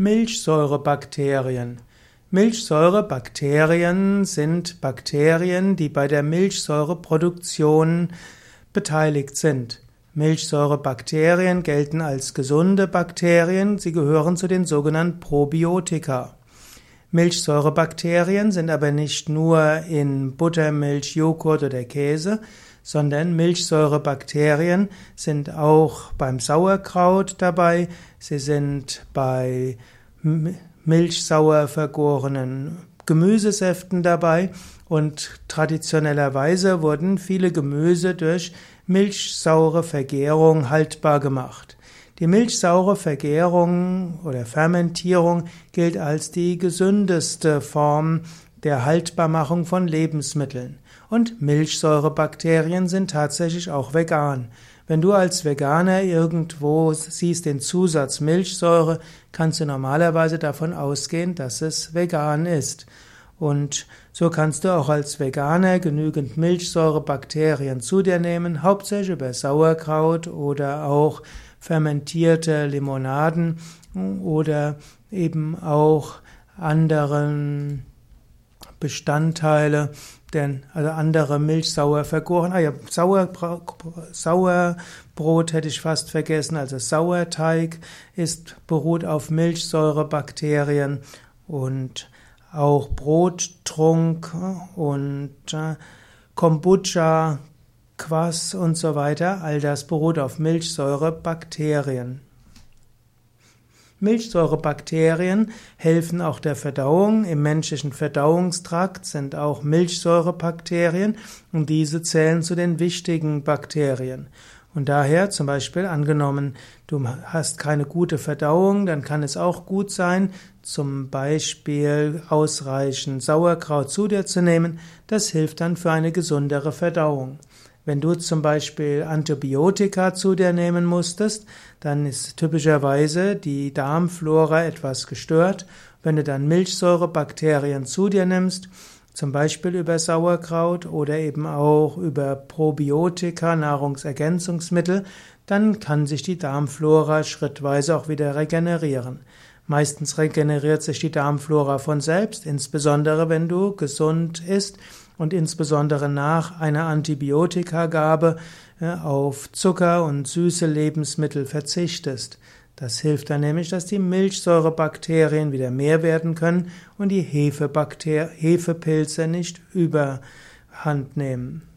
Milchsäurebakterien. Milchsäurebakterien sind Bakterien, die bei der Milchsäureproduktion beteiligt sind. Milchsäurebakterien gelten als gesunde Bakterien, sie gehören zu den sogenannten Probiotika. Milchsäurebakterien sind aber nicht nur in Buttermilch, Joghurt oder Käse, sondern Milchsäurebakterien sind auch beim Sauerkraut dabei, sie sind bei milchsauer vergorenen Gemüsesäften dabei und traditionellerweise wurden viele Gemüse durch milchsaure Vergärung haltbar gemacht. Die milchsaure Vergärung oder Fermentierung gilt als die gesündeste Form der Haltbarmachung von Lebensmitteln. Und Milchsäurebakterien sind tatsächlich auch vegan. Wenn du als Veganer irgendwo siehst den Zusatz Milchsäure, kannst du normalerweise davon ausgehen, dass es vegan ist. Und so kannst du auch als Veganer genügend Milchsäurebakterien zu dir nehmen, hauptsächlich über Sauerkraut oder auch fermentierte Limonaden oder eben auch anderen Bestandteile, denn also andere Milchsauer vergoren. Ah ja, Sauer, Sauerbrot hätte ich fast vergessen. Also Sauerteig ist beruht auf Milchsäurebakterien und auch Brottrunk und äh, Kombucha, Quass und so weiter. All das beruht auf Milchsäurebakterien. Milchsäurebakterien helfen auch der Verdauung. Im menschlichen Verdauungstrakt sind auch Milchsäurebakterien und diese zählen zu den wichtigen Bakterien. Und daher zum Beispiel angenommen, du hast keine gute Verdauung, dann kann es auch gut sein, zum Beispiel ausreichend Sauerkraut zu dir zu nehmen. Das hilft dann für eine gesundere Verdauung. Wenn du zum Beispiel Antibiotika zu dir nehmen musstest, dann ist typischerweise die Darmflora etwas gestört. Wenn du dann Milchsäurebakterien zu dir nimmst, zum Beispiel über Sauerkraut oder eben auch über Probiotika, Nahrungsergänzungsmittel, dann kann sich die Darmflora schrittweise auch wieder regenerieren. Meistens regeneriert sich die Darmflora von selbst, insbesondere wenn du gesund isst und insbesondere nach einer Antibiotikagabe auf Zucker und süße Lebensmittel verzichtest. Das hilft dann nämlich, dass die Milchsäurebakterien wieder mehr werden können und die Hefepilze nicht überhand nehmen.